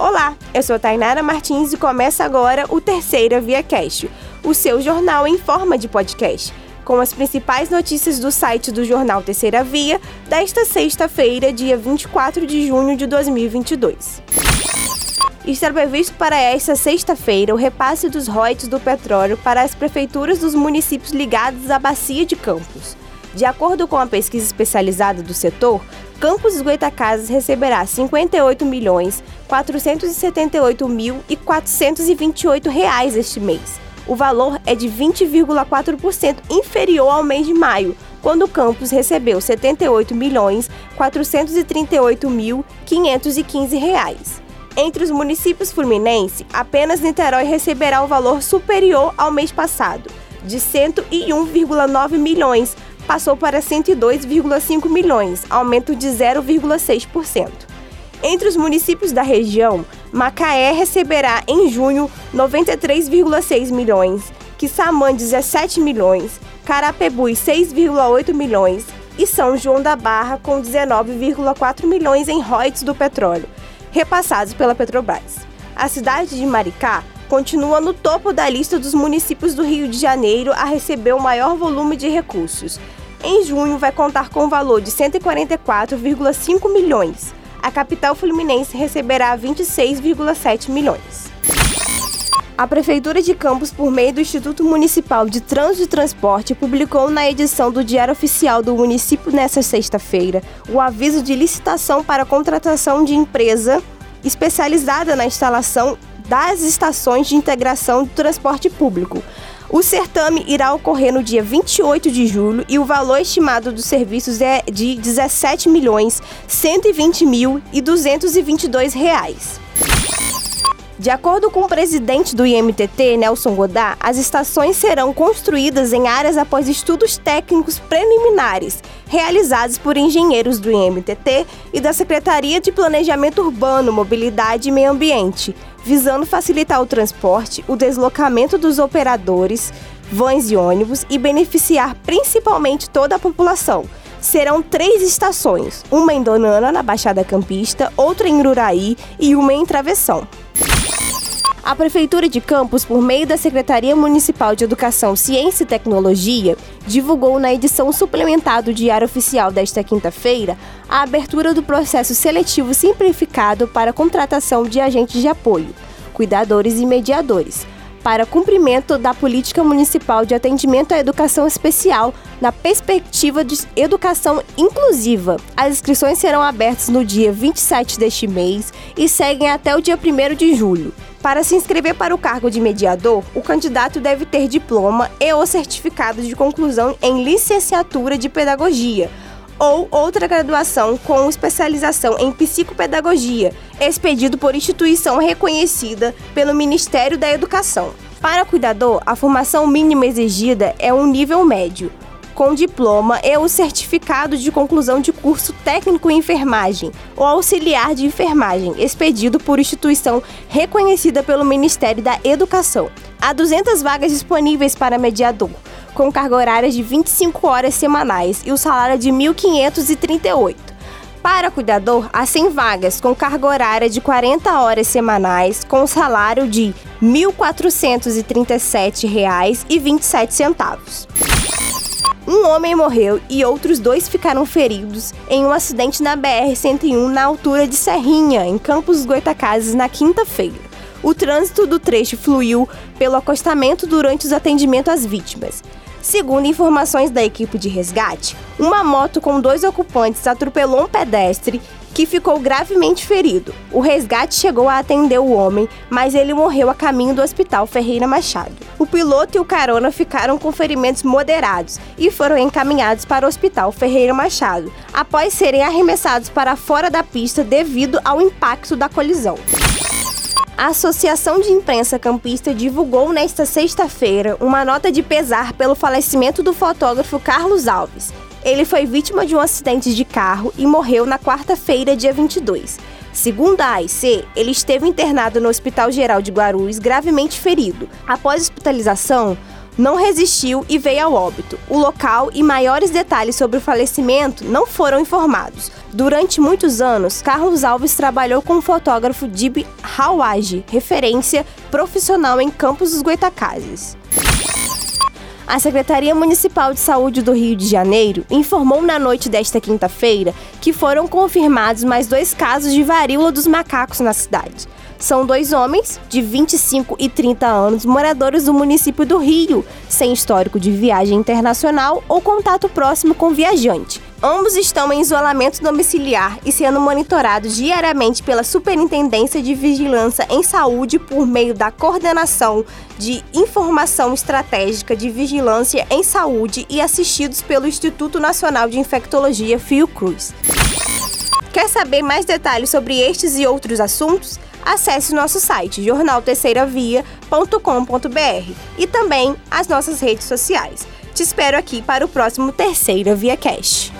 Olá, eu sou Tainara Martins e começa agora o Terceira Via Cast, o seu jornal em forma de podcast, com as principais notícias do site do jornal Terceira Via desta sexta-feira, dia 24 de junho de 2022. Está previsto para esta sexta-feira o repasse dos royalties do petróleo para as prefeituras dos municípios ligados à Bacia de Campos. De acordo com a pesquisa especializada do setor, Campos dos Goitacazes receberá R$ 58 milhões 478 mil e 428 reais este mês. O valor é de 20,4% inferior ao mês de maio, quando o campus recebeu R$ 78 milhões 438 mil 515 reais. Entre os municípios fluminenses, apenas Niterói receberá o valor superior ao mês passado, de 101,9 milhões passou para 102,5 milhões, aumento de 0,6%. Entre os municípios da região, Macaé receberá em junho 93,6 milhões, Quissamã 17 milhões, Carapebus 6,8 milhões e São João da Barra com 19,4 milhões em royalties do petróleo, repassados pela Petrobras. A cidade de Maricá continua no topo da lista dos municípios do Rio de Janeiro a receber o maior volume de recursos, em junho vai contar com um valor de 144,5 milhões. A capital fluminense receberá 26,7 milhões. A Prefeitura de Campos, por meio do Instituto Municipal de Trânsito e Transporte, publicou na edição do Diário Oficial do município nesta sexta-feira o aviso de licitação para contratação de empresa especializada na instalação das estações de integração do transporte público, o certame irá ocorrer no dia 28 de julho e o valor estimado dos serviços é de 17 milhões 120 mil e 222 reais. De acordo com o presidente do IMTT, Nelson Godard, as estações serão construídas em áreas após estudos técnicos preliminares realizados por engenheiros do IMTT e da Secretaria de Planejamento Urbano, Mobilidade e Meio Ambiente, visando facilitar o transporte, o deslocamento dos operadores, vans e ônibus e beneficiar principalmente toda a população. Serão três estações, uma em Donana, na Baixada Campista, outra em Ururaí e uma em Travessão. A Prefeitura de Campos, por meio da Secretaria Municipal de Educação, Ciência e Tecnologia, divulgou na edição suplementar do Diário Oficial desta quinta-feira a abertura do processo seletivo simplificado para contratação de agentes de apoio, cuidadores e mediadores, para cumprimento da política municipal de atendimento à educação especial na perspectiva de educação inclusiva. As inscrições serão abertas no dia 27 deste mês e seguem até o dia 1 de julho. Para se inscrever para o cargo de mediador, o candidato deve ter diploma e ou certificado de conclusão em licenciatura de pedagogia ou outra graduação com especialização em psicopedagogia, expedido por instituição reconhecida pelo Ministério da Educação. Para cuidador, a formação mínima exigida é um nível médio, com diploma e o certificado de conclusão de curso técnico em enfermagem ou auxiliar de enfermagem, expedido por instituição reconhecida pelo Ministério da Educação. Há 200 vagas disponíveis para mediador, com carga horária de 25 horas semanais e o salário de 1.538. Para cuidador, há 100 vagas com carga horária de 40 horas semanais, com salário de R$ 1.437,27. Um homem morreu e outros dois ficaram feridos em um acidente na BR-101 na altura de Serrinha, em Campos Goitacazes, na quinta-feira. O trânsito do trecho fluiu pelo acostamento durante os atendimentos às vítimas. Segundo informações da equipe de resgate, uma moto com dois ocupantes atropelou um pedestre que ficou gravemente ferido. O resgate chegou a atender o homem, mas ele morreu a caminho do Hospital Ferreira Machado. O piloto e o carona ficaram com ferimentos moderados e foram encaminhados para o Hospital Ferreira Machado, após serem arremessados para fora da pista devido ao impacto da colisão. A Associação de Imprensa Campista divulgou nesta sexta-feira uma nota de pesar pelo falecimento do fotógrafo Carlos Alves. Ele foi vítima de um acidente de carro e morreu na quarta-feira, dia 22. Segundo a AIC, ele esteve internado no Hospital Geral de Guarulhos gravemente ferido. Após hospitalização, não resistiu e veio ao óbito. O local e maiores detalhes sobre o falecimento não foram informados. Durante muitos anos, Carlos Alves trabalhou com o fotógrafo Dib Hawaj, referência profissional em Campos dos Goitacazes. A Secretaria Municipal de Saúde do Rio de Janeiro informou na noite desta quinta-feira que foram confirmados mais dois casos de varíola dos macacos na cidade. São dois homens, de 25 e 30 anos, moradores do município do Rio, sem histórico de viagem internacional ou contato próximo com viajante. Ambos estão em isolamento domiciliar e sendo monitorados diariamente pela Superintendência de Vigilância em Saúde por meio da Coordenação de Informação Estratégica de Vigilância em Saúde e assistidos pelo Instituto Nacional de Infectologia Fiocruz. Quer saber mais detalhes sobre estes e outros assuntos? acesse nosso site jornalterceiravia.com.br e também as nossas redes sociais. Te espero aqui para o próximo Terceira Via Cast.